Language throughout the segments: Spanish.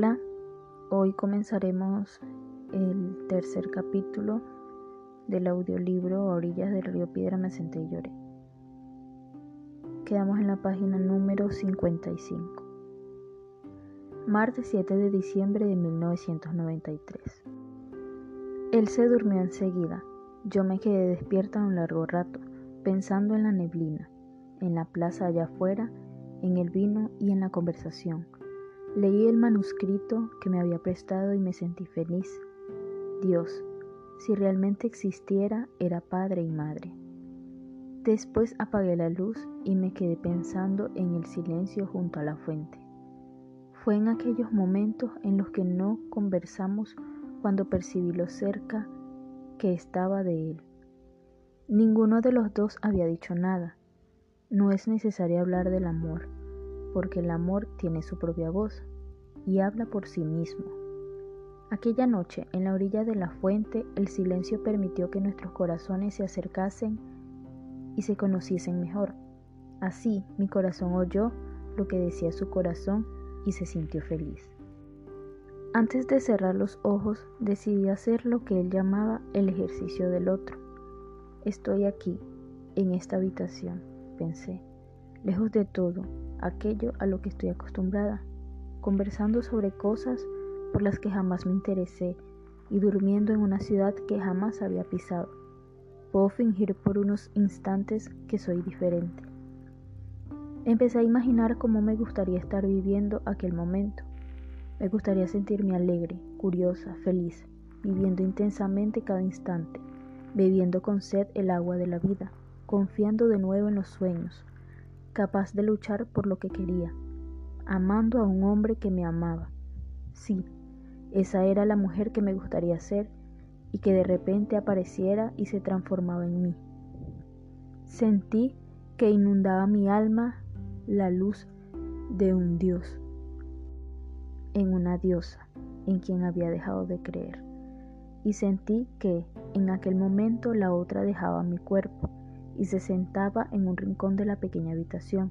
Hola, hoy comenzaremos el tercer capítulo del audiolibro A orillas del río Piedra me senté y lloré. Quedamos en la página número 55. Martes 7 de diciembre de 1993. Él se durmió enseguida. Yo me quedé despierta un largo rato, pensando en la neblina, en la plaza allá afuera, en el vino y en la conversación Leí el manuscrito que me había prestado y me sentí feliz. Dios, si realmente existiera, era padre y madre. Después apagué la luz y me quedé pensando en el silencio junto a la fuente. Fue en aquellos momentos en los que no conversamos cuando percibí lo cerca que estaba de él. Ninguno de los dos había dicho nada. No es necesario hablar del amor porque el amor tiene su propia voz y habla por sí mismo. Aquella noche, en la orilla de la fuente, el silencio permitió que nuestros corazones se acercasen y se conociesen mejor. Así mi corazón oyó lo que decía su corazón y se sintió feliz. Antes de cerrar los ojos, decidí hacer lo que él llamaba el ejercicio del otro. Estoy aquí, en esta habitación, pensé lejos de todo aquello a lo que estoy acostumbrada, conversando sobre cosas por las que jamás me interesé y durmiendo en una ciudad que jamás había pisado. Puedo fingir por unos instantes que soy diferente. Empecé a imaginar cómo me gustaría estar viviendo aquel momento. Me gustaría sentirme alegre, curiosa, feliz, viviendo intensamente cada instante, bebiendo con sed el agua de la vida, confiando de nuevo en los sueños, capaz de luchar por lo que quería, amando a un hombre que me amaba. Sí, esa era la mujer que me gustaría ser y que de repente apareciera y se transformaba en mí. Sentí que inundaba mi alma la luz de un Dios, en una diosa en quien había dejado de creer. Y sentí que en aquel momento la otra dejaba mi cuerpo y se sentaba en un rincón de la pequeña habitación.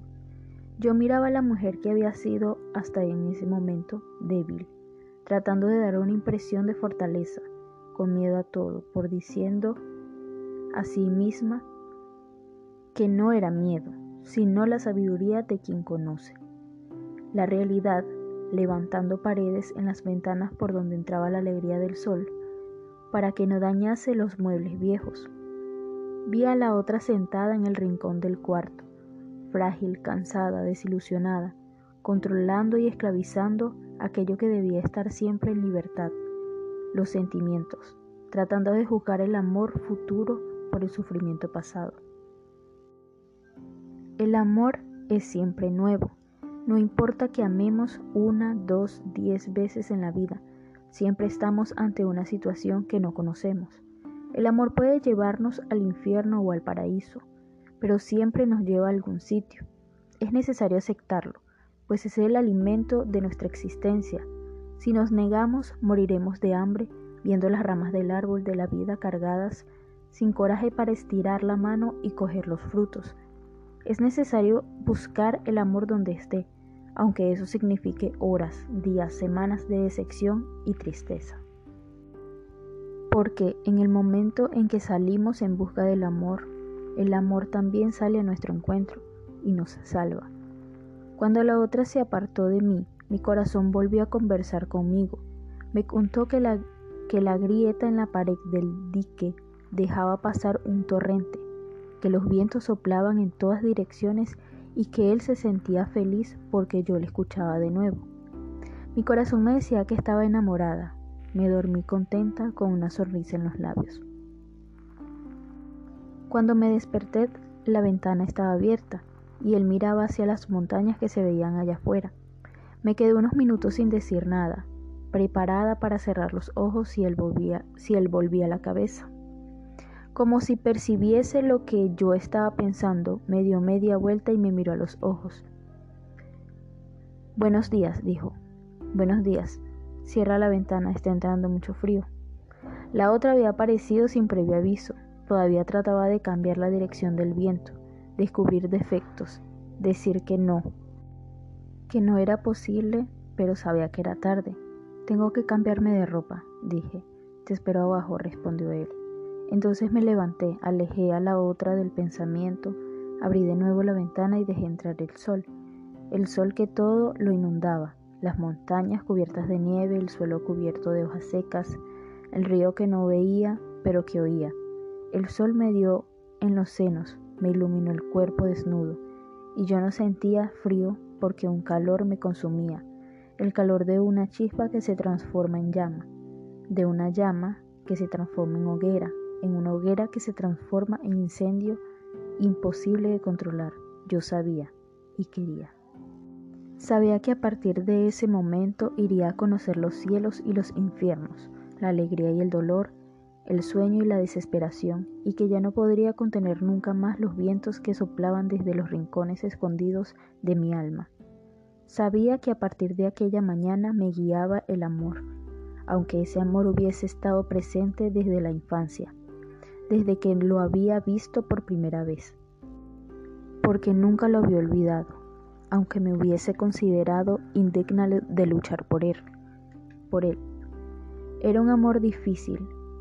Yo miraba a la mujer que había sido hasta en ese momento débil, tratando de dar una impresión de fortaleza, con miedo a todo, por diciendo a sí misma que no era miedo, sino la sabiduría de quien conoce. La realidad, levantando paredes en las ventanas por donde entraba la alegría del sol, para que no dañase los muebles viejos, Vi a la otra sentada en el rincón del cuarto, frágil, cansada, desilusionada, controlando y esclavizando aquello que debía estar siempre en libertad, los sentimientos, tratando de juzgar el amor futuro por el sufrimiento pasado. El amor es siempre nuevo, no importa que amemos una, dos, diez veces en la vida, siempre estamos ante una situación que no conocemos. El amor puede llevarnos al infierno o al paraíso, pero siempre nos lleva a algún sitio. Es necesario aceptarlo, pues es el alimento de nuestra existencia. Si nos negamos, moriremos de hambre viendo las ramas del árbol de la vida cargadas, sin coraje para estirar la mano y coger los frutos. Es necesario buscar el amor donde esté, aunque eso signifique horas, días, semanas de decepción y tristeza porque en el momento en que salimos en busca del amor, el amor también sale a nuestro encuentro y nos salva. Cuando la otra se apartó de mí, mi corazón volvió a conversar conmigo. Me contó que la, que la grieta en la pared del dique dejaba pasar un torrente, que los vientos soplaban en todas direcciones y que él se sentía feliz porque yo le escuchaba de nuevo. Mi corazón me decía que estaba enamorada, me dormí contenta con una sonrisa en los labios. Cuando me desperté, la ventana estaba abierta y él miraba hacia las montañas que se veían allá afuera. Me quedé unos minutos sin decir nada, preparada para cerrar los ojos si él volvía, si él volvía la cabeza. Como si percibiese lo que yo estaba pensando, me dio media vuelta y me miró a los ojos. Buenos días, dijo. Buenos días. Cierra la ventana, está entrando mucho frío. La otra había aparecido sin previo aviso. Todavía trataba de cambiar la dirección del viento, descubrir defectos, decir que no, que no era posible pero sabía que era tarde. Tengo que cambiarme de ropa, dije. Te espero abajo, respondió él. Entonces me levanté, alejé a la otra del pensamiento, abrí de nuevo la ventana y dejé entrar el sol. El sol que todo lo inundaba, las montañas cubiertas de nieve, el suelo cubierto de hojas secas, el río que no veía, pero que oía. El sol me dio en los senos, me iluminó el cuerpo desnudo, y yo no sentía frío porque un calor me consumía, el calor de una chispa que se transforma en llama, de una llama que se transforma en hoguera, en una hoguera que se transforma en incendio imposible de controlar. Yo sabía y quería. Sabía que a partir de ese momento iría a conocer los cielos y los infiernos, la alegría y el dolor, el sueño y la desesperación, y que ya no podría contener nunca más los vientos que soplaban desde los rincones escondidos de mi alma. Sabía que a partir de aquella mañana me guiaba el amor, aunque ese amor hubiese estado presente desde la infancia, desde que lo había visto por primera vez, porque nunca lo había olvidado, aunque me hubiese considerado indigna de luchar por él, por él. Era un amor difícil,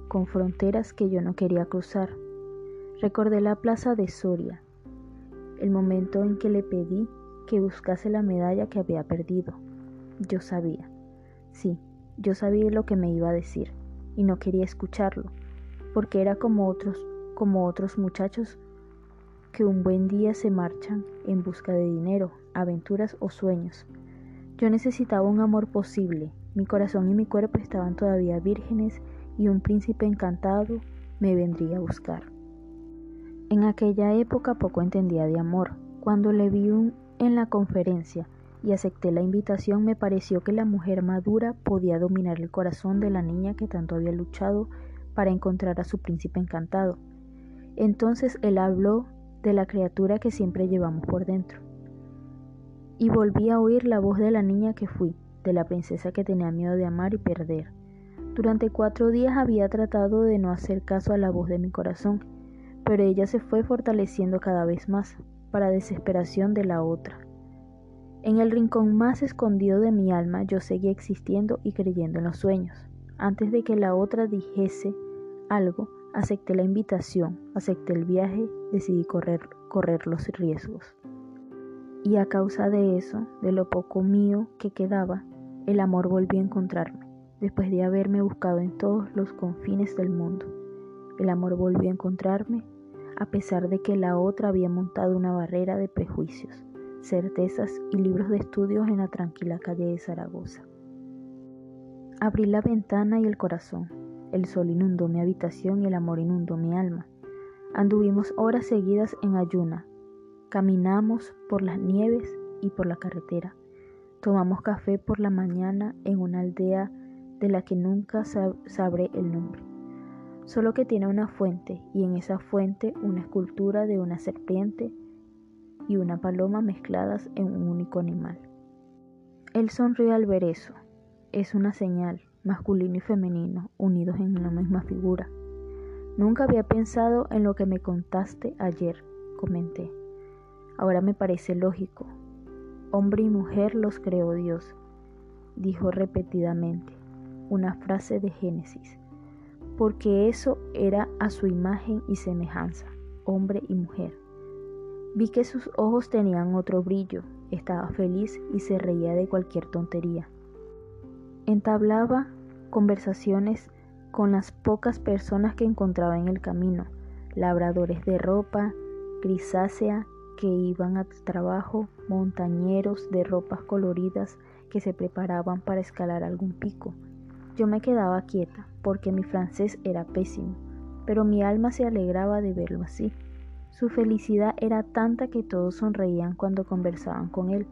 con fronteras que yo no quería cruzar. Recordé la plaza de Soria, el momento en que le pedí que buscase la medalla que había perdido. Yo sabía, sí, yo sabía lo que me iba a decir y no quería escucharlo, porque era como otros, como otros muchachos que un buen día se marchan en busca de dinero, aventuras o sueños. Yo necesitaba un amor posible, mi corazón y mi cuerpo estaban todavía vírgenes y un príncipe encantado me vendría a buscar. En aquella época poco entendía de amor. Cuando le vi en la conferencia y acepté la invitación, me pareció que la mujer madura podía dominar el corazón de la niña que tanto había luchado para encontrar a su príncipe encantado. Entonces él habló de la criatura que siempre llevamos por dentro. Y volví a oír la voz de la niña que fui, de la princesa que tenía miedo de amar y perder. Durante cuatro días había tratado de no hacer caso a la voz de mi corazón, pero ella se fue fortaleciendo cada vez más, para desesperación de la otra. En el rincón más escondido de mi alma yo seguía existiendo y creyendo en los sueños. Antes de que la otra dijese algo, acepté la invitación, acepté el viaje, decidí correr, correr los riesgos. Y a causa de eso, de lo poco mío que quedaba, el amor volvió a encontrarme después de haberme buscado en todos los confines del mundo. El amor volvió a encontrarme a pesar de que la otra había montado una barrera de prejuicios, certezas y libros de estudios en la tranquila calle de Zaragoza. Abrí la ventana y el corazón. El sol inundó mi habitación y el amor inundó mi alma. Anduvimos horas seguidas en ayuna. Caminamos por las nieves y por la carretera. Tomamos café por la mañana en una aldea de la que nunca sabré el nombre. Solo que tiene una fuente y en esa fuente una escultura de una serpiente y una paloma mezcladas en un único animal. Él sonrió al ver eso. Es una señal, masculino y femenino, unidos en una misma figura. Nunca había pensado en lo que me contaste ayer, comenté. Ahora me parece lógico. Hombre y mujer los creó Dios, dijo repetidamente una frase de Génesis, porque eso era a su imagen y semejanza, hombre y mujer. Vi que sus ojos tenían otro brillo, estaba feliz y se reía de cualquier tontería. Entablaba conversaciones con las pocas personas que encontraba en el camino, labradores de ropa grisácea que iban a trabajo, montañeros de ropas coloridas que se preparaban para escalar algún pico, yo me quedaba quieta porque mi francés era pésimo, pero mi alma se alegraba de verlo así. Su felicidad era tanta que todos sonreían cuando conversaban con él.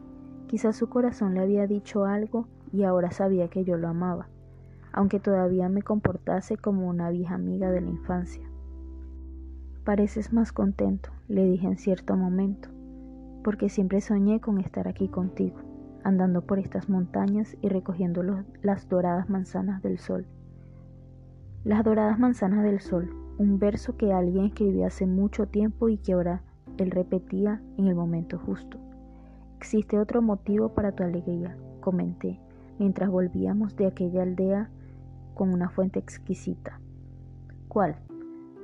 Quizás su corazón le había dicho algo y ahora sabía que yo lo amaba, aunque todavía me comportase como una vieja amiga de la infancia. Pareces más contento, le dije en cierto momento, porque siempre soñé con estar aquí contigo andando por estas montañas y recogiendo las doradas manzanas del sol. Las doradas manzanas del sol, un verso que alguien escribió hace mucho tiempo y que ahora él repetía en el momento justo. Existe otro motivo para tu alegría, comenté, mientras volvíamos de aquella aldea con una fuente exquisita. ¿Cuál?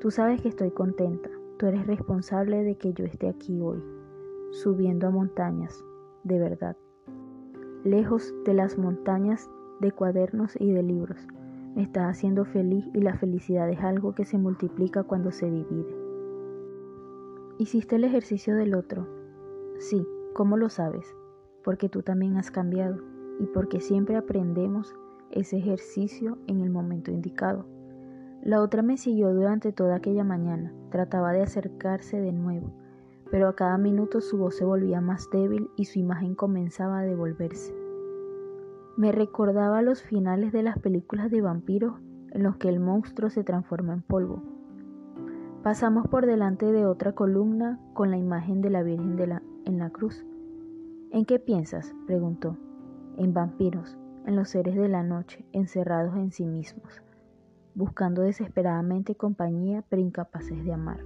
Tú sabes que estoy contenta. Tú eres responsable de que yo esté aquí hoy, subiendo a montañas, de verdad. Lejos de las montañas de cuadernos y de libros. Me estás haciendo feliz y la felicidad es algo que se multiplica cuando se divide. ¿Hiciste el ejercicio del otro? Sí, ¿cómo lo sabes? Porque tú también has cambiado y porque siempre aprendemos ese ejercicio en el momento indicado. La otra me siguió durante toda aquella mañana, trataba de acercarse de nuevo, pero a cada minuto su voz se volvía más débil y su imagen comenzaba a devolverse. Me recordaba los finales de las películas de vampiros en los que el monstruo se transforma en polvo. Pasamos por delante de otra columna con la imagen de la Virgen de la, en la cruz. ¿En qué piensas? preguntó. En vampiros, en los seres de la noche, encerrados en sí mismos, buscando desesperadamente compañía pero incapaces de amar.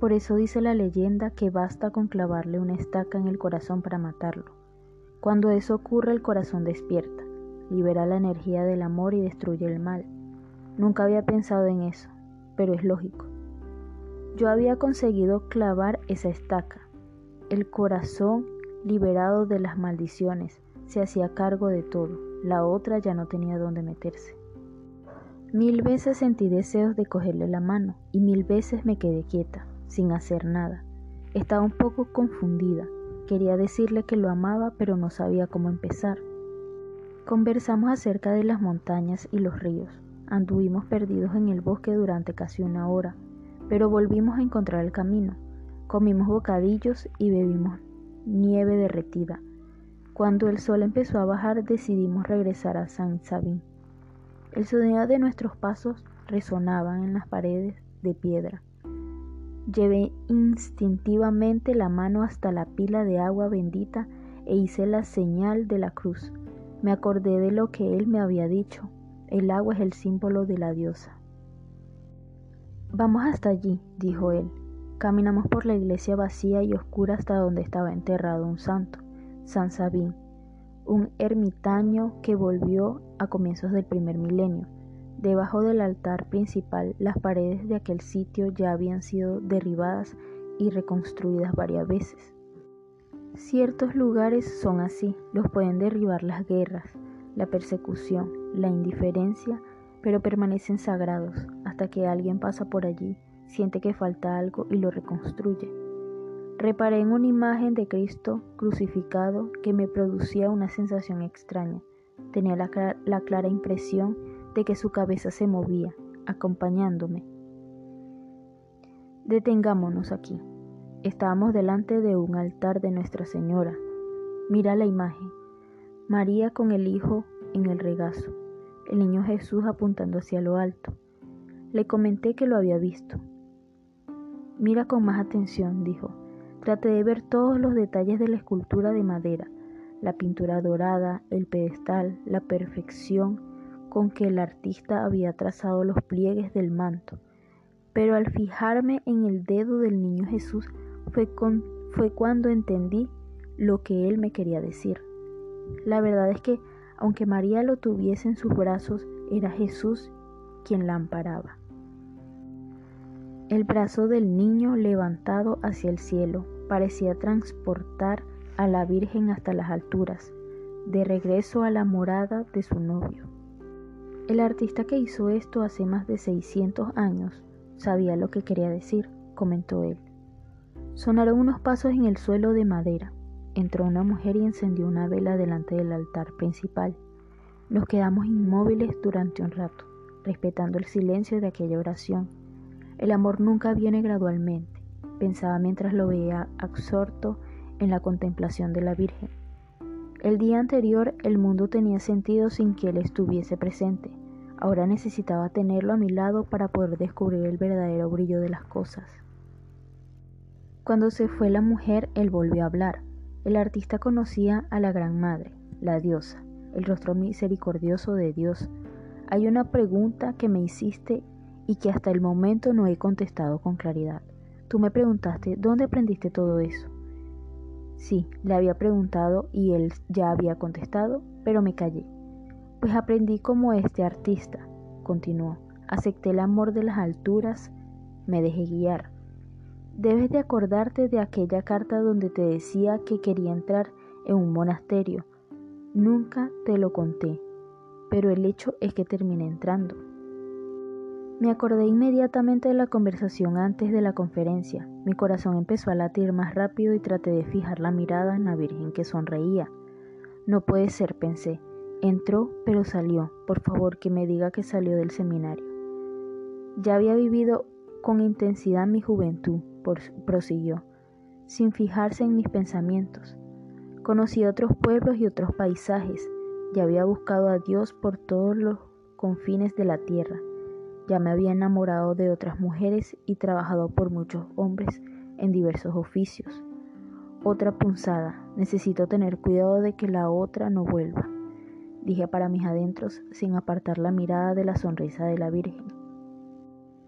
Por eso dice la leyenda que basta con clavarle una estaca en el corazón para matarlo. Cuando eso ocurre el corazón despierta, libera la energía del amor y destruye el mal. Nunca había pensado en eso, pero es lógico. Yo había conseguido clavar esa estaca. El corazón, liberado de las maldiciones, se hacía cargo de todo. La otra ya no tenía dónde meterse. Mil veces sentí deseos de cogerle la mano y mil veces me quedé quieta, sin hacer nada. Estaba un poco confundida. Quería decirle que lo amaba, pero no sabía cómo empezar. Conversamos acerca de las montañas y los ríos. Anduvimos perdidos en el bosque durante casi una hora, pero volvimos a encontrar el camino. Comimos bocadillos y bebimos nieve derretida. Cuando el sol empezó a bajar decidimos regresar a San Sabín. El sonido de nuestros pasos resonaba en las paredes de piedra. Llevé instintivamente la mano hasta la pila de agua bendita e hice la señal de la cruz. Me acordé de lo que él me había dicho. El agua es el símbolo de la diosa. Vamos hasta allí, dijo él. Caminamos por la iglesia vacía y oscura hasta donde estaba enterrado un santo, San Sabín, un ermitaño que volvió a comienzos del primer milenio. Debajo del altar principal, las paredes de aquel sitio ya habían sido derribadas y reconstruidas varias veces. Ciertos lugares son así, los pueden derribar las guerras, la persecución, la indiferencia, pero permanecen sagrados hasta que alguien pasa por allí, siente que falta algo y lo reconstruye. Reparé en una imagen de Cristo crucificado que me producía una sensación extraña. Tenía la, la clara impresión de que su cabeza se movía, acompañándome. Detengámonos aquí. Estábamos delante de un altar de Nuestra Señora. Mira la imagen. María con el Hijo en el regazo el niño Jesús apuntando hacia lo alto. Le comenté que lo había visto. Mira con más atención, dijo. Traté de ver todos los detalles de la escultura de madera, la pintura dorada, el pedestal, la perfección con que el artista había trazado los pliegues del manto. Pero al fijarme en el dedo del niño Jesús fue, fue cuando entendí lo que él me quería decir. La verdad es que aunque María lo tuviese en sus brazos, era Jesús quien la amparaba. El brazo del niño levantado hacia el cielo parecía transportar a la Virgen hasta las alturas, de regreso a la morada de su novio. El artista que hizo esto hace más de 600 años sabía lo que quería decir, comentó él. Sonaron unos pasos en el suelo de madera. Entró una mujer y encendió una vela delante del altar principal. Nos quedamos inmóviles durante un rato, respetando el silencio de aquella oración. El amor nunca viene gradualmente, pensaba mientras lo veía absorto en la contemplación de la Virgen. El día anterior el mundo tenía sentido sin que él estuviese presente. Ahora necesitaba tenerlo a mi lado para poder descubrir el verdadero brillo de las cosas. Cuando se fue la mujer, él volvió a hablar. El artista conocía a la Gran Madre, la diosa, el rostro misericordioso de Dios. Hay una pregunta que me hiciste y que hasta el momento no he contestado con claridad. Tú me preguntaste, ¿dónde aprendiste todo eso? Sí, le había preguntado y él ya había contestado, pero me callé. Pues aprendí como este artista, continuó. Acepté el amor de las alturas, me dejé guiar. Debes de acordarte de aquella carta donde te decía que quería entrar en un monasterio. Nunca te lo conté, pero el hecho es que terminé entrando. Me acordé inmediatamente de la conversación antes de la conferencia. Mi corazón empezó a latir más rápido y traté de fijar la mirada en la Virgen que sonreía. No puede ser, pensé. Entró, pero salió. Por favor, que me diga que salió del seminario. Ya había vivido con intensidad mi juventud, prosiguió, sin fijarse en mis pensamientos. Conocí otros pueblos y otros paisajes. Ya había buscado a Dios por todos los confines de la tierra ya me había enamorado de otras mujeres y trabajado por muchos hombres en diversos oficios. Otra punzada, necesito tener cuidado de que la otra no vuelva, dije para mis adentros sin apartar la mirada de la sonrisa de la Virgen.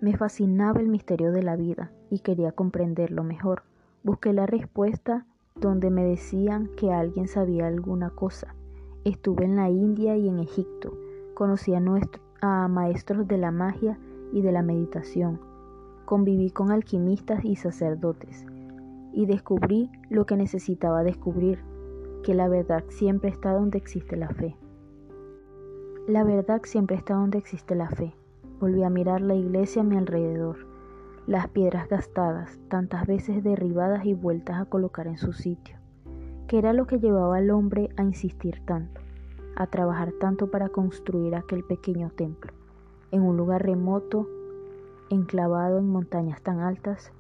Me fascinaba el misterio de la vida y quería comprenderlo mejor. Busqué la respuesta donde me decían que alguien sabía alguna cosa. Estuve en la India y en Egipto. Conocí a, nuestro, a maestros de la magia y de la meditación. Conviví con alquimistas y sacerdotes y descubrí lo que necesitaba descubrir, que la verdad siempre está donde existe la fe. La verdad siempre está donde existe la fe. Volví a mirar la iglesia a mi alrededor, las piedras gastadas, tantas veces derribadas y vueltas a colocar en su sitio, que era lo que llevaba al hombre a insistir tanto a trabajar tanto para construir aquel pequeño templo, en un lugar remoto, enclavado en montañas tan altas,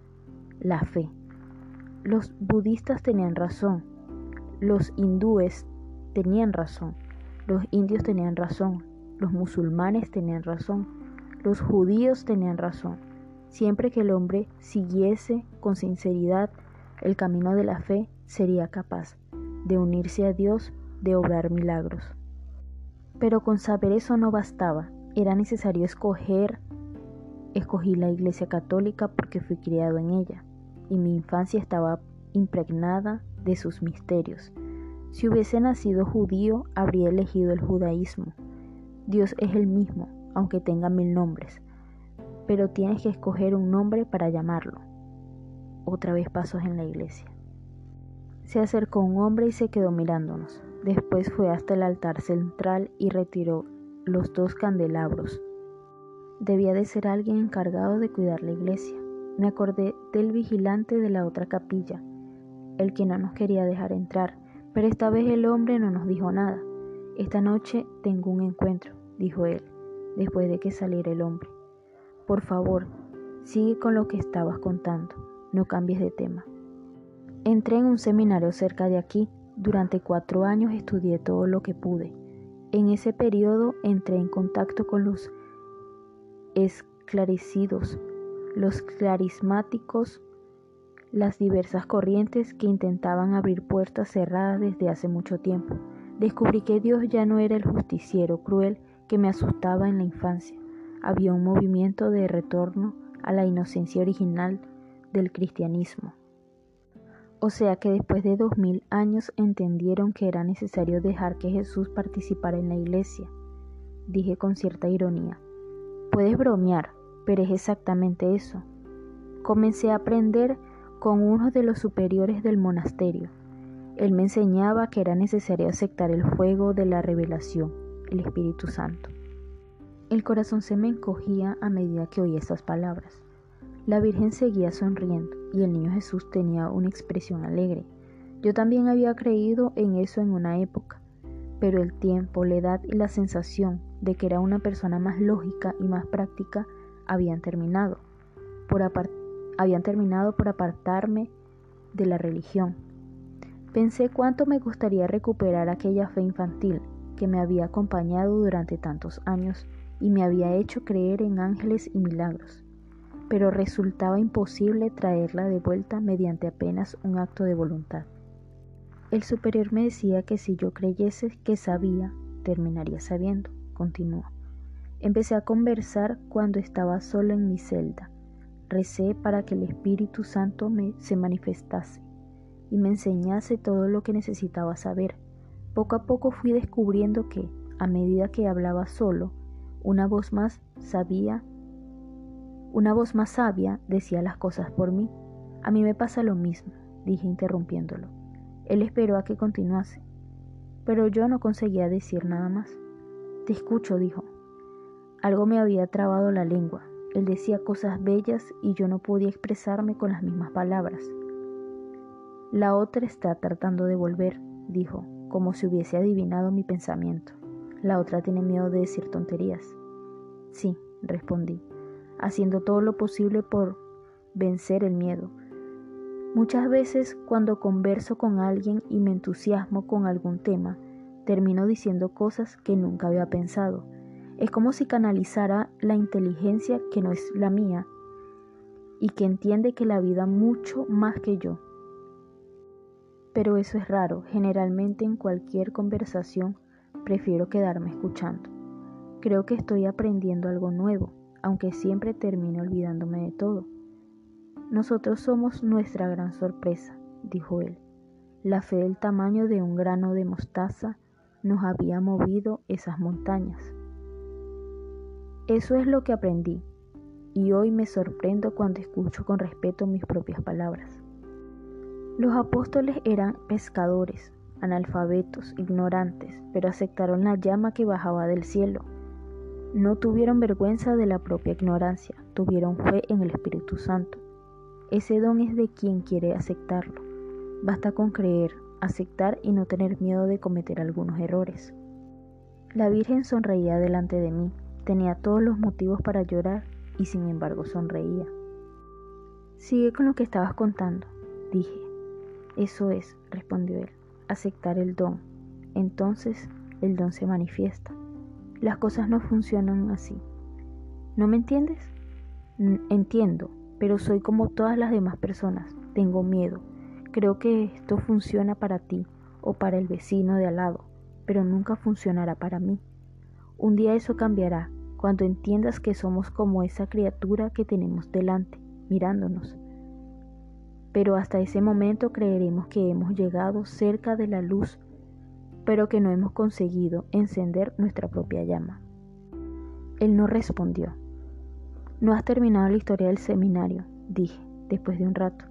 la fe. Los budistas tenían razón, los hindúes tenían razón, los indios tenían razón, los musulmanes tenían razón, los judíos tenían razón. Siempre que el hombre siguiese con sinceridad el camino de la fe, sería capaz de unirse a Dios, de obrar milagros. Pero con saber eso no bastaba, era necesario escoger. Escogí la Iglesia Católica porque fui criado en ella, y mi infancia estaba impregnada de sus misterios. Si hubiese nacido judío, habría elegido el judaísmo. Dios es el mismo, aunque tenga mil nombres, pero tienes que escoger un nombre para llamarlo. Otra vez pasos en la iglesia. Se acercó un hombre y se quedó mirándonos. Después fue hasta el altar central y retiró los dos candelabros. Debía de ser alguien encargado de cuidar la iglesia. Me acordé del vigilante de la otra capilla, el que no nos quería dejar entrar, pero esta vez el hombre no nos dijo nada. Esta noche tengo un encuentro, dijo él, después de que saliera el hombre. Por favor, sigue con lo que estabas contando, no cambies de tema. Entré en un seminario cerca de aquí durante cuatro años estudié todo lo que pude. En ese periodo entré en contacto con los esclarecidos, los clarismáticos, las diversas corrientes que intentaban abrir puertas cerradas desde hace mucho tiempo. Descubrí que Dios ya no era el justiciero cruel que me asustaba en la infancia. Había un movimiento de retorno a la inocencia original del cristianismo. O sea que después de dos mil años entendieron que era necesario dejar que Jesús participara en la iglesia. Dije con cierta ironía. Puedes bromear, pero es exactamente eso. Comencé a aprender con uno de los superiores del monasterio. Él me enseñaba que era necesario aceptar el fuego de la revelación, el Espíritu Santo. El corazón se me encogía a medida que oía esas palabras. La Virgen seguía sonriendo y el niño Jesús tenía una expresión alegre. Yo también había creído en eso en una época, pero el tiempo, la edad y la sensación de que era una persona más lógica y más práctica habían terminado por, habían terminado por apartarme de la religión. Pensé cuánto me gustaría recuperar aquella fe infantil que me había acompañado durante tantos años y me había hecho creer en ángeles y milagros pero resultaba imposible traerla de vuelta mediante apenas un acto de voluntad. El superior me decía que si yo creyese que sabía, terminaría sabiendo, continuó. Empecé a conversar cuando estaba solo en mi celda. Recé para que el Espíritu Santo me se manifestase y me enseñase todo lo que necesitaba saber. Poco a poco fui descubriendo que, a medida que hablaba solo, una voz más sabía, una voz más sabia decía las cosas por mí. A mí me pasa lo mismo, dije interrumpiéndolo. Él esperó a que continuase, pero yo no conseguía decir nada más. Te escucho, dijo. Algo me había trabado la lengua. Él decía cosas bellas y yo no podía expresarme con las mismas palabras. La otra está tratando de volver, dijo, como si hubiese adivinado mi pensamiento. La otra tiene miedo de decir tonterías. Sí, respondí, haciendo todo lo posible por vencer el miedo. Muchas veces cuando converso con alguien y me entusiasmo con algún tema, termino diciendo cosas que nunca había pensado. Es como si canalizara la inteligencia que no es la mía y que entiende que la vida mucho más que yo. Pero eso es raro, generalmente en cualquier conversación prefiero quedarme escuchando. Creo que estoy aprendiendo algo nuevo, aunque siempre termino olvidándome de todo. Nosotros somos nuestra gran sorpresa, dijo él. La fe del tamaño de un grano de mostaza nos había movido esas montañas. Eso es lo que aprendí, y hoy me sorprendo cuando escucho con respeto mis propias palabras. Los apóstoles eran pescadores, analfabetos, ignorantes, pero aceptaron la llama que bajaba del cielo. No tuvieron vergüenza de la propia ignorancia, tuvieron fe en el Espíritu Santo. Ese don es de quien quiere aceptarlo. Basta con creer, aceptar y no tener miedo de cometer algunos errores. La Virgen sonreía delante de mí, tenía todos los motivos para llorar y sin embargo sonreía. Sigue con lo que estabas contando, dije. Eso es, respondió él, aceptar el don. Entonces el don se manifiesta. Las cosas no funcionan así. ¿No me entiendes? Entiendo, pero soy como todas las demás personas. Tengo miedo, Creo que esto funciona para ti o para el vecino de al lado, pero nunca funcionará para mí. Un día eso cambiará cuando entiendas que somos como esa criatura que tenemos delante, mirándonos. Pero hasta ese momento creeremos que hemos llegado cerca de la luz, pero que no hemos conseguido encender nuestra propia llama. Él no respondió. No has terminado la historia del seminario, dije, después de un rato.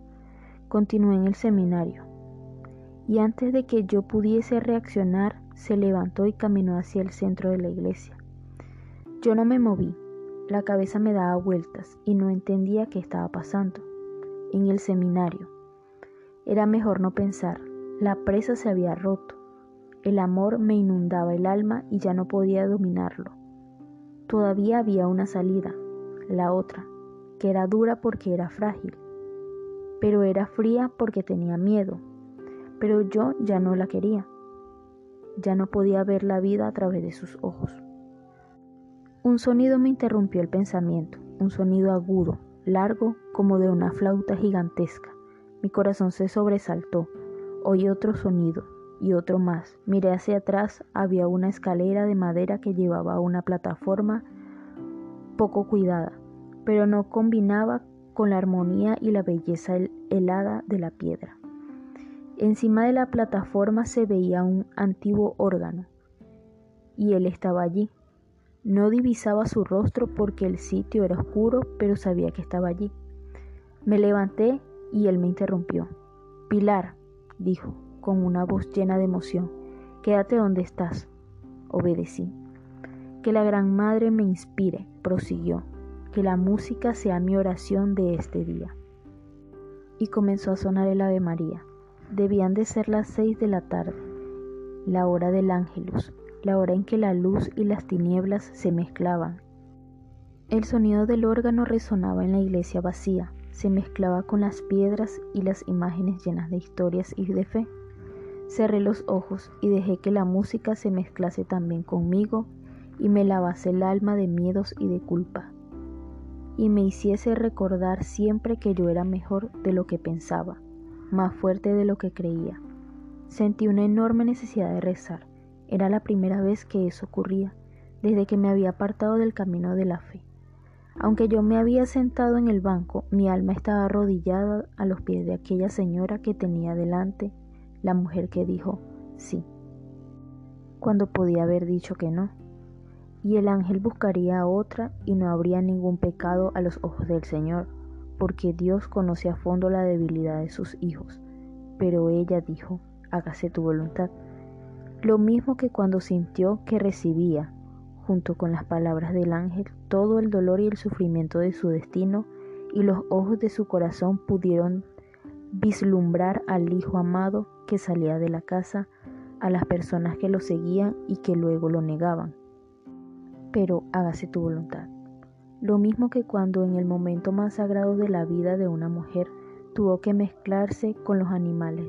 Continué en el seminario, y antes de que yo pudiese reaccionar, se levantó y caminó hacia el centro de la iglesia. Yo no me moví, la cabeza me daba vueltas y no entendía qué estaba pasando. En el seminario. Era mejor no pensar, la presa se había roto, el amor me inundaba el alma y ya no podía dominarlo. Todavía había una salida, la otra, que era dura porque era frágil pero era fría porque tenía miedo. Pero yo ya no la quería. Ya no podía ver la vida a través de sus ojos. Un sonido me interrumpió el pensamiento, un sonido agudo, largo como de una flauta gigantesca. Mi corazón se sobresaltó. Oí otro sonido y otro más. Miré hacia atrás, había una escalera de madera que llevaba a una plataforma poco cuidada, pero no combinaba con la armonía y la belleza helada de la piedra. Encima de la plataforma se veía un antiguo órgano, y él estaba allí. No divisaba su rostro porque el sitio era oscuro, pero sabía que estaba allí. Me levanté y él me interrumpió. Pilar, dijo, con una voz llena de emoción, quédate donde estás. Obedecí. Que la Gran Madre me inspire, prosiguió que la música sea mi oración de este día. Y comenzó a sonar el Ave María. Debían de ser las seis de la tarde, la hora del ángelus, la hora en que la luz y las tinieblas se mezclaban. El sonido del órgano resonaba en la iglesia vacía, se mezclaba con las piedras y las imágenes llenas de historias y de fe. Cerré los ojos y dejé que la música se mezclase también conmigo y me lavase el alma de miedos y de culpa y me hiciese recordar siempre que yo era mejor de lo que pensaba, más fuerte de lo que creía. Sentí una enorme necesidad de rezar. Era la primera vez que eso ocurría, desde que me había apartado del camino de la fe. Aunque yo me había sentado en el banco, mi alma estaba arrodillada a los pies de aquella señora que tenía delante, la mujer que dijo sí, cuando podía haber dicho que no. Y el ángel buscaría a otra y no habría ningún pecado a los ojos del Señor, porque Dios conoce a fondo la debilidad de sus hijos. Pero ella dijo, hágase tu voluntad. Lo mismo que cuando sintió que recibía, junto con las palabras del ángel, todo el dolor y el sufrimiento de su destino, y los ojos de su corazón pudieron vislumbrar al Hijo amado que salía de la casa, a las personas que lo seguían y que luego lo negaban. Pero hágase tu voluntad. Lo mismo que cuando en el momento más sagrado de la vida de una mujer tuvo que mezclarse con los animales,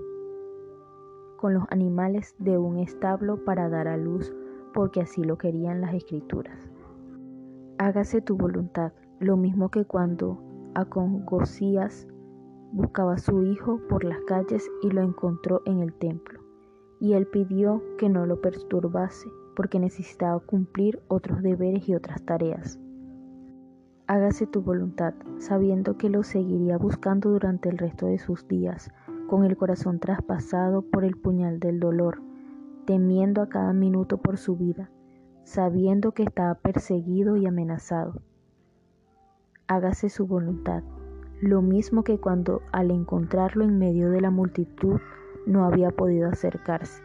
con los animales de un establo para dar a luz porque así lo querían las escrituras. Hágase tu voluntad, lo mismo que cuando Acongosías buscaba a su hijo por las calles y lo encontró en el templo, y él pidió que no lo perturbase porque necesitaba cumplir otros deberes y otras tareas. Hágase tu voluntad, sabiendo que lo seguiría buscando durante el resto de sus días, con el corazón traspasado por el puñal del dolor, temiendo a cada minuto por su vida, sabiendo que estaba perseguido y amenazado. Hágase su voluntad, lo mismo que cuando al encontrarlo en medio de la multitud no había podido acercarse.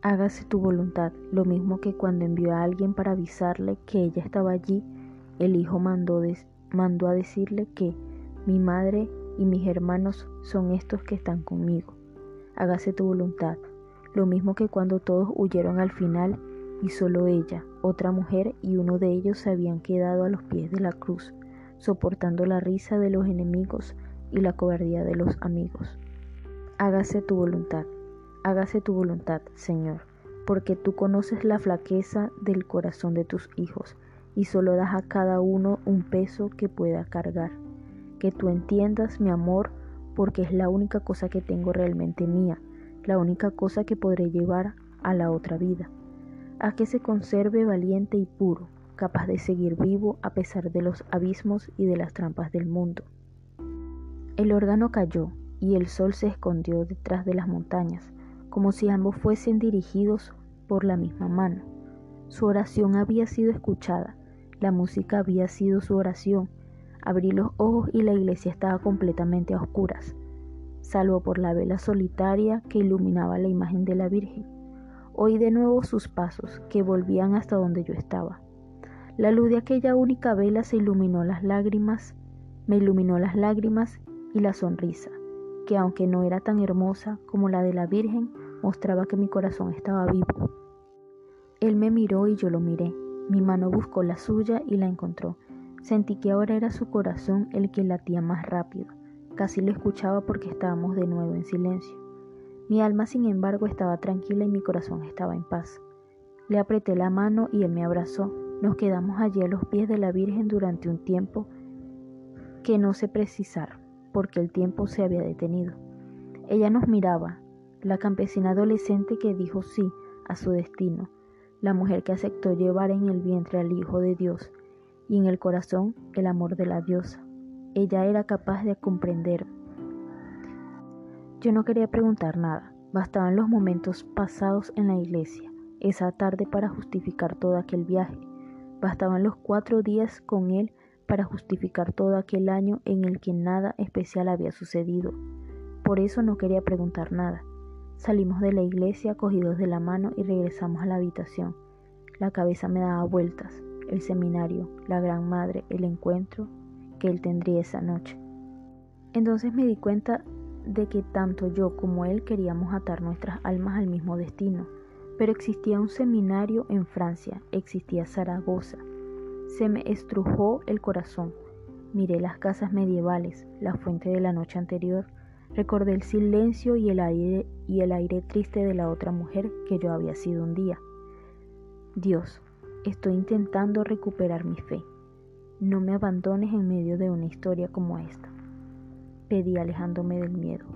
Hágase tu voluntad, lo mismo que cuando envió a alguien para avisarle que ella estaba allí, el hijo mandó, mandó a decirle que mi madre y mis hermanos son estos que están conmigo. Hágase tu voluntad, lo mismo que cuando todos huyeron al final y solo ella, otra mujer y uno de ellos se habían quedado a los pies de la cruz, soportando la risa de los enemigos y la cobardía de los amigos. Hágase tu voluntad, hágase tu voluntad, Señor, porque tú conoces la flaqueza del corazón de tus hijos y solo das a cada uno un peso que pueda cargar. Que tú entiendas mi amor porque es la única cosa que tengo realmente mía la única cosa que podré llevar a la otra vida, a que se conserve valiente y puro, capaz de seguir vivo a pesar de los abismos y de las trampas del mundo. El órgano cayó y el sol se escondió detrás de las montañas, como si ambos fuesen dirigidos por la misma mano. Su oración había sido escuchada, la música había sido su oración. Abrí los ojos y la iglesia estaba completamente a oscuras salvo por la vela solitaria que iluminaba la imagen de la Virgen. Oí de nuevo sus pasos, que volvían hasta donde yo estaba. La luz de aquella única vela se iluminó las lágrimas, me iluminó las lágrimas y la sonrisa, que aunque no era tan hermosa como la de la Virgen, mostraba que mi corazón estaba vivo. Él me miró y yo lo miré. Mi mano buscó la suya y la encontró. Sentí que ahora era su corazón el que latía más rápido. Casi lo escuchaba porque estábamos de nuevo en silencio. Mi alma, sin embargo, estaba tranquila y mi corazón estaba en paz. Le apreté la mano y él me abrazó. Nos quedamos allí a los pies de la Virgen durante un tiempo que no sé precisar, porque el tiempo se había detenido. Ella nos miraba, la campesina adolescente que dijo sí a su destino, la mujer que aceptó llevar en el vientre al Hijo de Dios y en el corazón el amor de la diosa ella era capaz de comprender. Yo no quería preguntar nada, bastaban los momentos pasados en la iglesia, esa tarde para justificar todo aquel viaje, bastaban los cuatro días con él para justificar todo aquel año en el que nada especial había sucedido. Por eso no quería preguntar nada. Salimos de la iglesia cogidos de la mano y regresamos a la habitación. La cabeza me daba vueltas, el seminario, la gran madre, el encuentro, que él tendría esa noche. Entonces me di cuenta de que tanto yo como él queríamos atar nuestras almas al mismo destino, pero existía un seminario en Francia, existía Zaragoza. Se me estrujó el corazón. Miré las casas medievales, la fuente de la noche anterior, recordé el silencio y el aire triste de la otra mujer que yo había sido un día. Dios, estoy intentando recuperar mi fe. No me abandones en medio de una historia como esta, pedí alejándome del miedo.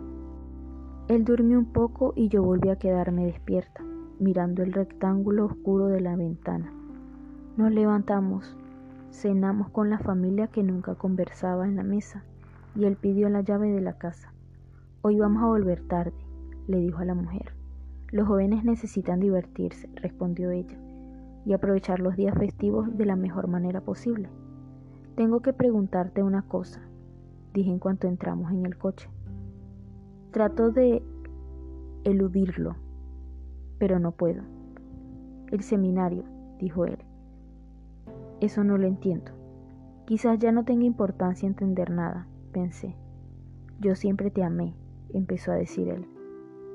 Él durmió un poco y yo volví a quedarme despierta, mirando el rectángulo oscuro de la ventana. Nos levantamos. Cenamos con la familia que nunca conversaba en la mesa y él pidió la llave de la casa. Hoy vamos a volver tarde, le dijo a la mujer. Los jóvenes necesitan divertirse, respondió ella, y aprovechar los días festivos de la mejor manera posible. Tengo que preguntarte una cosa, dije en cuanto entramos en el coche. Trato de eludirlo, pero no puedo. El seminario, dijo él. Eso no lo entiendo. Quizás ya no tenga importancia entender nada, pensé. Yo siempre te amé, empezó a decir él.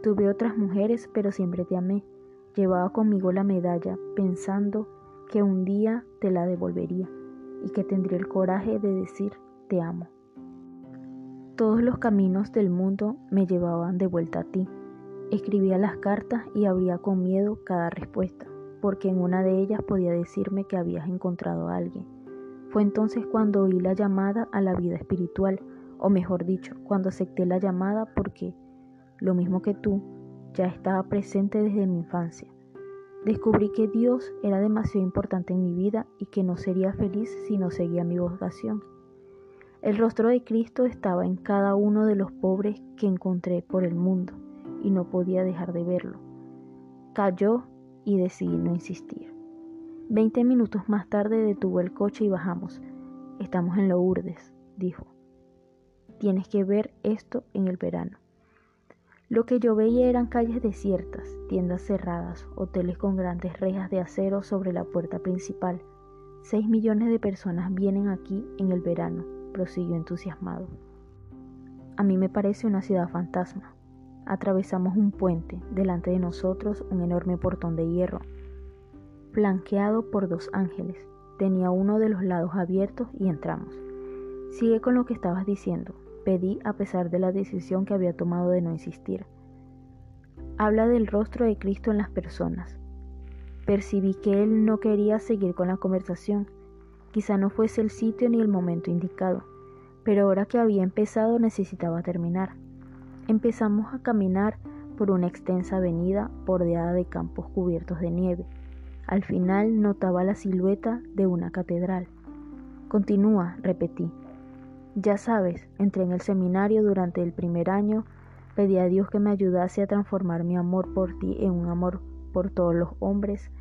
Tuve otras mujeres, pero siempre te amé. Llevaba conmigo la medalla, pensando que un día te la devolvería y que tendría el coraje de decir te amo. Todos los caminos del mundo me llevaban de vuelta a ti. Escribía las cartas y abría con miedo cada respuesta, porque en una de ellas podía decirme que habías encontrado a alguien. Fue entonces cuando oí la llamada a la vida espiritual, o mejor dicho, cuando acepté la llamada porque, lo mismo que tú, ya estaba presente desde mi infancia. Descubrí que Dios era demasiado importante en mi vida y que no sería feliz si no seguía mi vocación. El rostro de Cristo estaba en cada uno de los pobres que encontré por el mundo y no podía dejar de verlo. Cayó y decidí no insistir. Veinte minutos más tarde detuvo el coche y bajamos. Estamos en Lourdes, dijo. Tienes que ver esto en el verano. Lo que yo veía eran calles desiertas, tiendas cerradas, hoteles con grandes rejas de acero sobre la puerta principal. Seis millones de personas vienen aquí en el verano, prosiguió entusiasmado. A mí me parece una ciudad fantasma. Atravesamos un puente, delante de nosotros un enorme portón de hierro, flanqueado por dos ángeles. Tenía uno de los lados abiertos y entramos. Sigue con lo que estabas diciendo, pedí a pesar de la decisión que había tomado de no insistir. Habla del rostro de Cristo en las personas. Percibí que él no quería seguir con la conversación. Quizá no fuese el sitio ni el momento indicado, pero ahora que había empezado necesitaba terminar. Empezamos a caminar por una extensa avenida bordeada de campos cubiertos de nieve. Al final notaba la silueta de una catedral. Continúa, repetí. Ya sabes, entré en el seminario durante el primer año, pedí a Dios que me ayudase a transformar mi amor por ti en un amor por todos los hombres.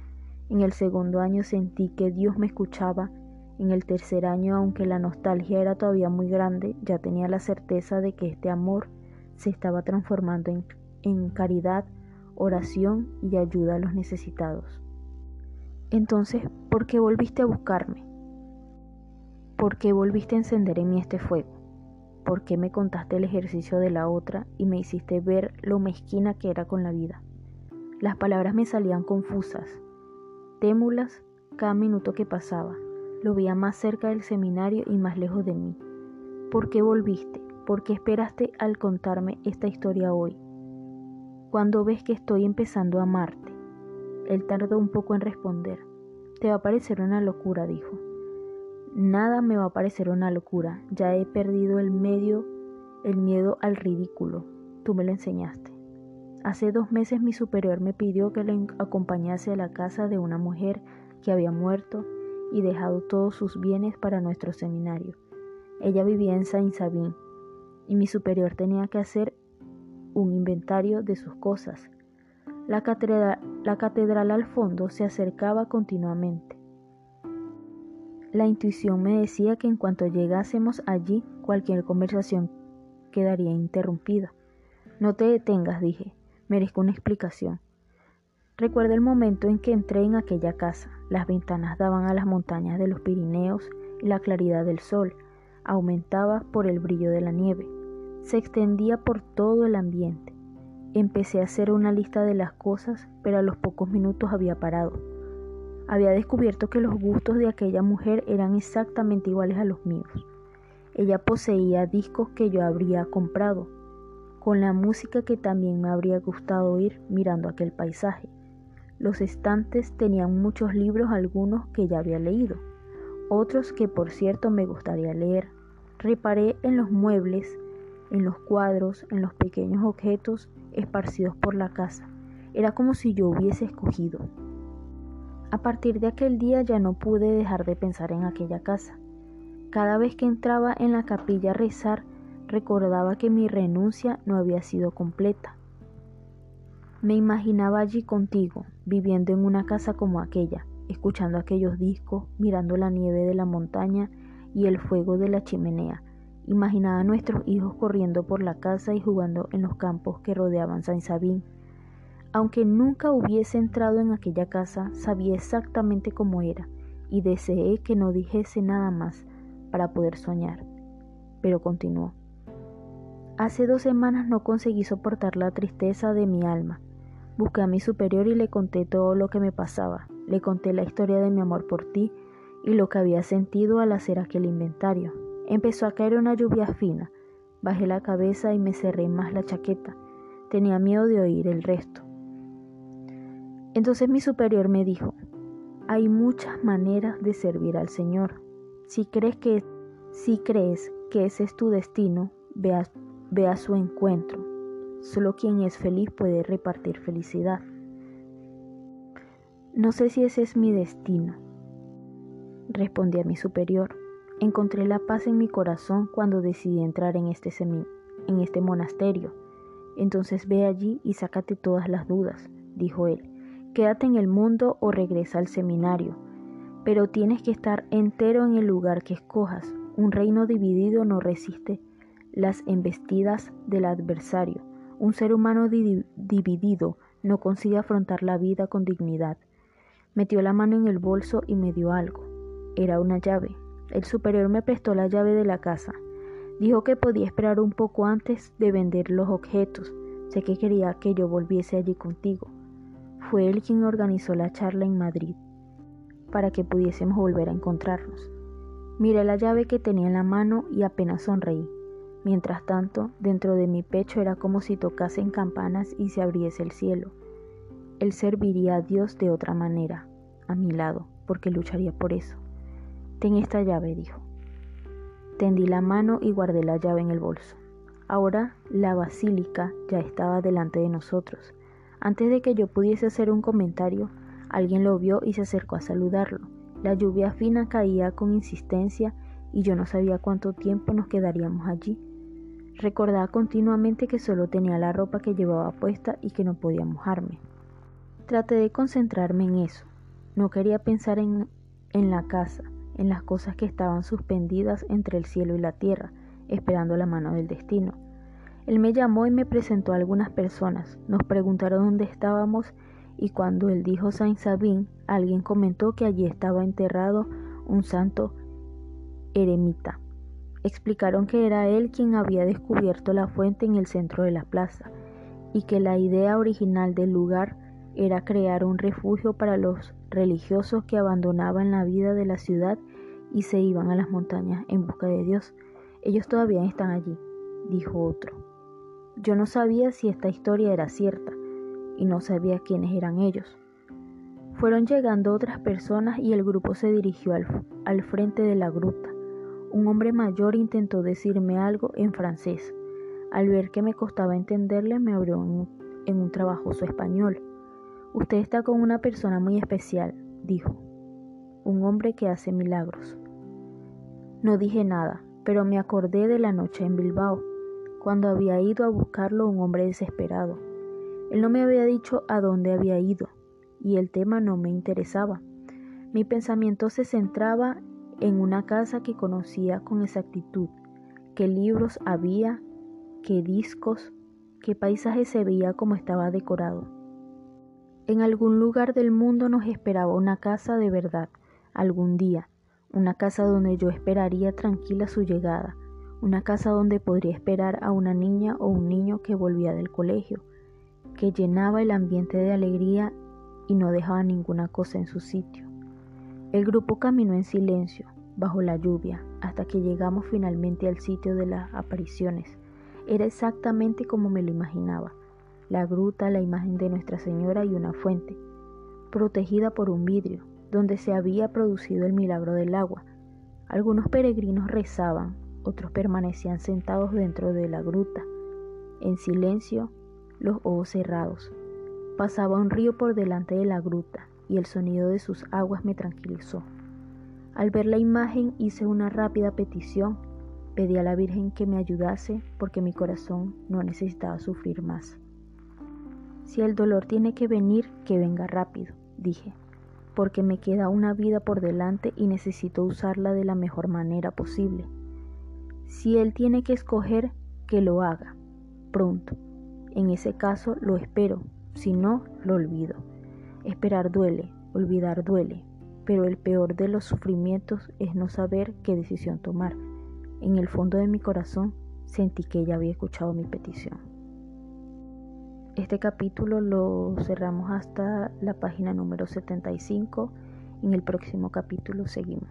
En el segundo año sentí que Dios me escuchaba. En el tercer año, aunque la nostalgia era todavía muy grande, ya tenía la certeza de que este amor se estaba transformando en, en caridad, oración y ayuda a los necesitados. Entonces, ¿por qué volviste a buscarme? ¿Por qué volviste a encender en mí este fuego? ¿Por qué me contaste el ejercicio de la otra y me hiciste ver lo mezquina que era con la vida? Las palabras me salían confusas, témulas cada minuto que pasaba. Lo veía más cerca del seminario y más lejos de mí. ¿Por qué volviste? ¿Por qué esperaste al contarme esta historia hoy? Cuando ves que estoy empezando a amarte. Él tardó un poco en responder. Te va a parecer una locura, dijo. Nada me va a parecer una locura, ya he perdido el medio, el miedo al ridículo. Tú me lo enseñaste. Hace dos meses mi superior me pidió que le acompañase a la casa de una mujer que había muerto y dejado todos sus bienes para nuestro seminario. Ella vivía en Saint Sabin y mi superior tenía que hacer un inventario de sus cosas. La catedral, la catedral al fondo se acercaba continuamente. La intuición me decía que en cuanto llegásemos allí, cualquier conversación quedaría interrumpida. No te detengas, dije, merezco una explicación. Recuerdo el momento en que entré en aquella casa. Las ventanas daban a las montañas de los Pirineos y la claridad del sol aumentaba por el brillo de la nieve. Se extendía por todo el ambiente. Empecé a hacer una lista de las cosas, pero a los pocos minutos había parado había descubierto que los gustos de aquella mujer eran exactamente iguales a los míos. Ella poseía discos que yo habría comprado, con la música que también me habría gustado oír mirando aquel paisaje. Los estantes tenían muchos libros, algunos que ya había leído, otros que por cierto me gustaría leer. Reparé en los muebles, en los cuadros, en los pequeños objetos esparcidos por la casa. Era como si yo hubiese escogido. A partir de aquel día ya no pude dejar de pensar en aquella casa. Cada vez que entraba en la capilla a rezar, recordaba que mi renuncia no había sido completa. Me imaginaba allí contigo, viviendo en una casa como aquella, escuchando aquellos discos, mirando la nieve de la montaña y el fuego de la chimenea. Imaginaba a nuestros hijos corriendo por la casa y jugando en los campos que rodeaban San Sabín aunque nunca hubiese entrado en aquella casa, sabía exactamente cómo era y deseé que no dijese nada más para poder soñar. Pero continuó. Hace dos semanas no conseguí soportar la tristeza de mi alma. Busqué a mi superior y le conté todo lo que me pasaba. Le conté la historia de mi amor por ti y lo que había sentido al hacer aquel inventario. Empezó a caer una lluvia fina. Bajé la cabeza y me cerré más la chaqueta. Tenía miedo de oír el resto. Entonces mi superior me dijo, hay muchas maneras de servir al Señor. Si crees que, si crees que ese es tu destino, ve a, su encuentro. Solo quien es feliz puede repartir felicidad. No sé si ese es mi destino, respondí a mi superior. Encontré la paz en mi corazón cuando decidí entrar en este, en este monasterio. Entonces ve allí y sácate todas las dudas, dijo él quédate en el mundo o regresa al seminario. Pero tienes que estar entero en el lugar que escojas. Un reino dividido no resiste las embestidas del adversario. Un ser humano dividido no consigue afrontar la vida con dignidad. Metió la mano en el bolso y me dio algo. Era una llave. El superior me prestó la llave de la casa. Dijo que podía esperar un poco antes de vender los objetos. Sé que quería que yo volviese allí contigo. Fue él quien organizó la charla en Madrid para que pudiésemos volver a encontrarnos. Miré la llave que tenía en la mano y apenas sonreí. Mientras tanto, dentro de mi pecho era como si tocasen campanas y se abriese el cielo. Él serviría a Dios de otra manera, a mi lado, porque lucharía por eso. Ten esta llave, dijo. Tendí la mano y guardé la llave en el bolso. Ahora la basílica ya estaba delante de nosotros. Antes de que yo pudiese hacer un comentario, alguien lo vio y se acercó a saludarlo. La lluvia fina caía con insistencia y yo no sabía cuánto tiempo nos quedaríamos allí. Recordaba continuamente que solo tenía la ropa que llevaba puesta y que no podía mojarme. Traté de concentrarme en eso. No quería pensar en, en la casa, en las cosas que estaban suspendidas entre el cielo y la tierra, esperando la mano del destino. Él me llamó y me presentó a algunas personas. Nos preguntaron dónde estábamos y cuando él dijo Saint Sabin, alguien comentó que allí estaba enterrado un santo eremita. Explicaron que era él quien había descubierto la fuente en el centro de la plaza y que la idea original del lugar era crear un refugio para los religiosos que abandonaban la vida de la ciudad y se iban a las montañas en busca de Dios. Ellos todavía están allí, dijo otro. Yo no sabía si esta historia era cierta y no sabía quiénes eran ellos. Fueron llegando otras personas y el grupo se dirigió al, frente de la gruta. Un hombre mayor intentó decirme algo en francés. Al ver que me costaba entenderle, me abrió en un trabajoso español. Usted está con una persona muy especial, dijo. Un hombre que hace milagros. No dije nada, pero me acordé de la noche en Bilbao cuando había ido a buscarlo un hombre desesperado. Él no me había dicho a dónde había ido, y el tema no me interesaba. Mi pensamiento se centraba en una casa que conocía con exactitud, qué libros había, qué discos, qué paisaje se veía como estaba decorado. En algún lugar del mundo nos esperaba una casa de verdad, algún día, una casa donde yo esperaría tranquila su llegada, una casa donde podría esperar a una niña o un niño que volvía del colegio, que llenaba el ambiente de alegría y no dejaba ninguna cosa en su sitio. El grupo caminó en silencio, bajo la lluvia, hasta que llegamos finalmente al sitio de las apariciones. Era exactamente como me lo imaginaba. La gruta, la imagen de Nuestra Señora y una fuente, protegida por un vidrio, donde se había producido el milagro del agua. Algunos peregrinos rezaban, otros permanecían sentados dentro de la gruta, en silencio, los ojos cerrados. Pasaba un río por delante de la gruta, y el sonido de sus aguas me tranquilizó. Al ver la imagen hice una rápida petición, pedí a la Virgen que me ayudase porque mi corazón no necesitaba sufrir más. Si el dolor tiene que venir, que venga rápido, dije, porque me queda una vida por delante y necesito usarla de la mejor manera posible. Si él tiene que escoger, que lo haga, pronto. En ese caso lo espero, si no, lo olvido. Esperar duele, olvidar duele, pero el peor de los sufrimientos es no saber qué decisión tomar. En el fondo de mi corazón sentí que ella había escuchado mi petición. Este capítulo lo cerramos hasta la página número 75. En el próximo capítulo seguimos.